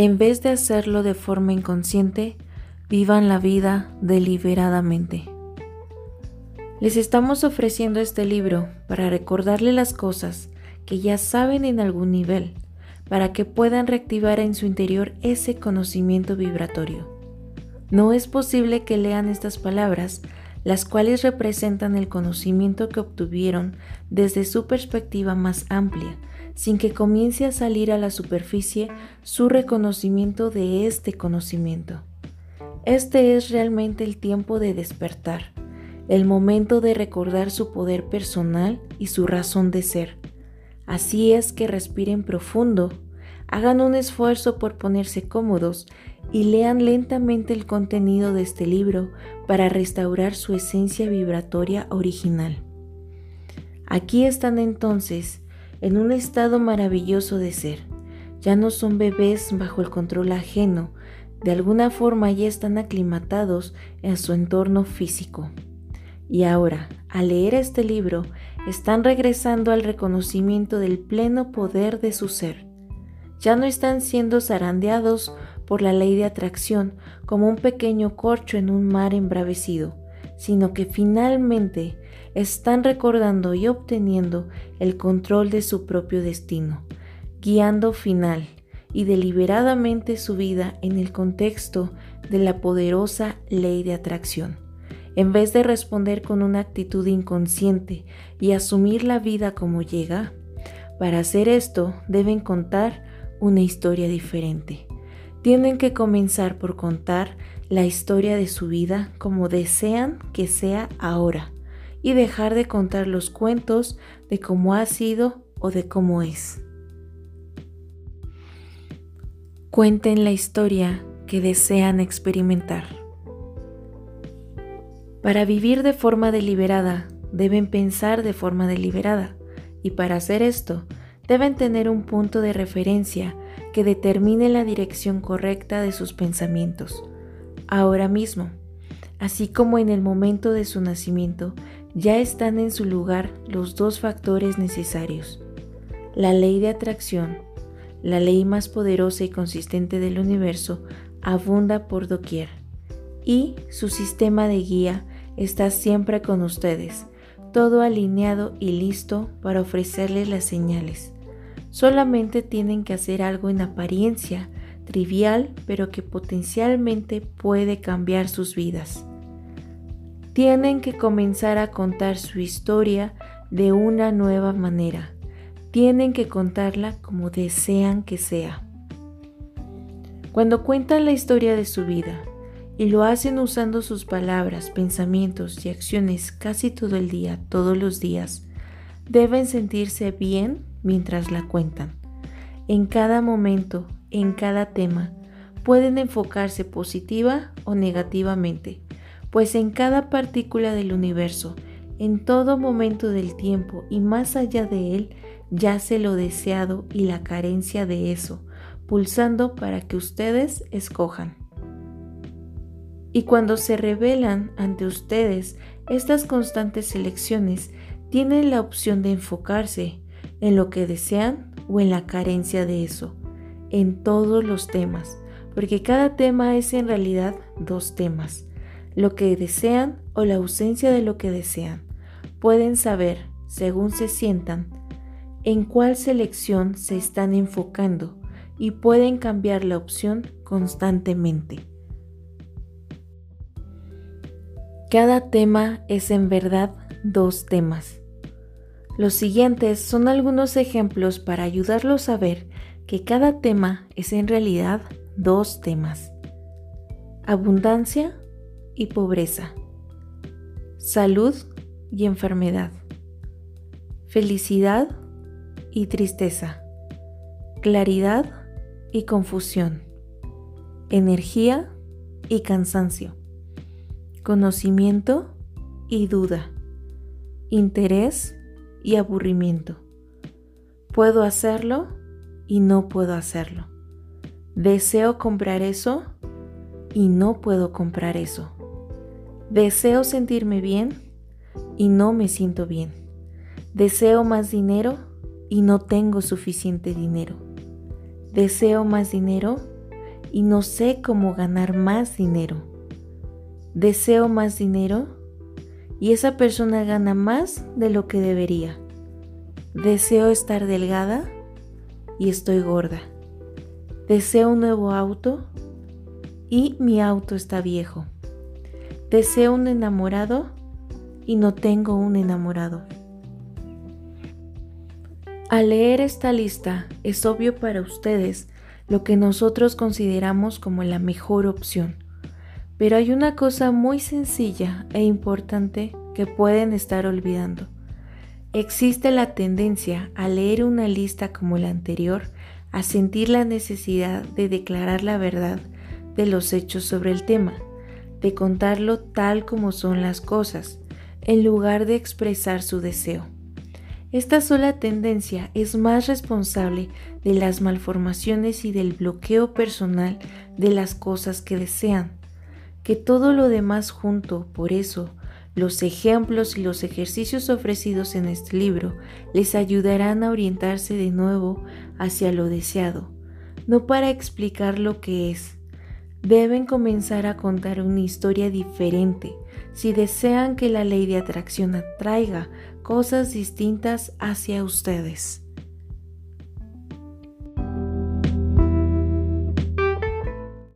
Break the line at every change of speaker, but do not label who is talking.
En vez de hacerlo de forma inconsciente, vivan la vida deliberadamente. Les estamos ofreciendo este libro para recordarle las cosas que ya saben en algún nivel, para que puedan reactivar en su interior ese conocimiento vibratorio. No es posible que lean estas palabras, las cuales representan el conocimiento que obtuvieron desde su perspectiva más amplia, sin que comience a salir a la superficie su reconocimiento de este conocimiento. Este es realmente el tiempo de despertar el momento de recordar su poder personal y su razón de ser. Así es que respiren profundo, hagan un esfuerzo por ponerse cómodos y lean lentamente el contenido de este libro para restaurar su esencia vibratoria original. Aquí están entonces en un estado maravilloso de ser. Ya no son bebés bajo el control ajeno, de alguna forma ya están aclimatados en su entorno físico. Y ahora, al leer este libro, están regresando al reconocimiento del pleno poder de su ser. Ya no están siendo zarandeados por la ley de atracción como un pequeño corcho en un mar embravecido, sino que finalmente están recordando y obteniendo el control de su propio destino, guiando final y deliberadamente su vida en el contexto de la poderosa ley de atracción en vez de responder con una actitud inconsciente y asumir la vida como llega, para hacer esto deben contar una historia diferente. Tienen que comenzar por contar la historia de su vida como desean que sea ahora y dejar de contar los cuentos de cómo ha sido o de cómo es. Cuenten la historia que desean experimentar. Para vivir de forma deliberada, deben pensar de forma deliberada, y para hacer esto, deben tener un punto de referencia que determine la dirección correcta de sus pensamientos. Ahora mismo, así como en el momento de su nacimiento, ya están en su lugar los dos factores necesarios. La ley de atracción, la ley más poderosa y consistente del universo, abunda por doquier, y su sistema de guía está siempre con ustedes, todo alineado y listo para ofrecerles las señales. Solamente tienen que hacer algo en apariencia trivial, pero que potencialmente puede cambiar sus vidas. Tienen que comenzar a contar su historia de una nueva manera. Tienen que contarla como desean que sea. Cuando cuentan la historia de su vida, y lo hacen usando sus palabras, pensamientos y acciones casi todo el día, todos los días, deben sentirse bien mientras la cuentan. En cada momento, en cada tema, pueden enfocarse positiva o negativamente, pues en cada partícula del universo, en todo momento del tiempo y más allá de él, yace lo deseado y la carencia de eso, pulsando para que ustedes escojan. Y cuando se revelan ante ustedes estas constantes elecciones, tienen la opción de enfocarse en lo que desean o en la carencia de eso, en todos los temas, porque cada tema es en realidad dos temas, lo que desean o la ausencia de lo que desean. Pueden saber, según se sientan, en cuál selección se están enfocando y pueden cambiar la opción constantemente. Cada tema es en verdad dos temas. Los siguientes son algunos ejemplos para ayudarlos a ver que cada tema es en realidad dos temas. Abundancia y pobreza. Salud y enfermedad. Felicidad y tristeza. Claridad y confusión. Energía y cansancio conocimiento y duda, interés y aburrimiento. Puedo hacerlo y no puedo hacerlo. Deseo comprar eso y no puedo comprar eso. Deseo sentirme bien y no me siento bien. Deseo más dinero y no tengo suficiente dinero. Deseo más dinero y no sé cómo ganar más dinero. Deseo más dinero y esa persona gana más de lo que debería. Deseo estar delgada y estoy gorda. Deseo un nuevo auto y mi auto está viejo. Deseo un enamorado y no tengo un enamorado. Al leer esta lista es obvio para ustedes lo que nosotros consideramos como la mejor opción. Pero hay una cosa muy sencilla e importante que pueden estar olvidando. Existe la tendencia a leer una lista como la anterior a sentir la necesidad de declarar la verdad de los hechos sobre el tema, de contarlo tal como son las cosas, en lugar de expresar su deseo. Esta sola tendencia es más responsable de las malformaciones y del bloqueo personal de las cosas que desean, que todo lo demás junto. Por eso, los ejemplos y los ejercicios ofrecidos en este libro les ayudarán a orientarse de nuevo hacia lo deseado, no para explicar lo que es. Deben comenzar a contar una historia diferente si desean que la ley de atracción atraiga cosas distintas hacia ustedes.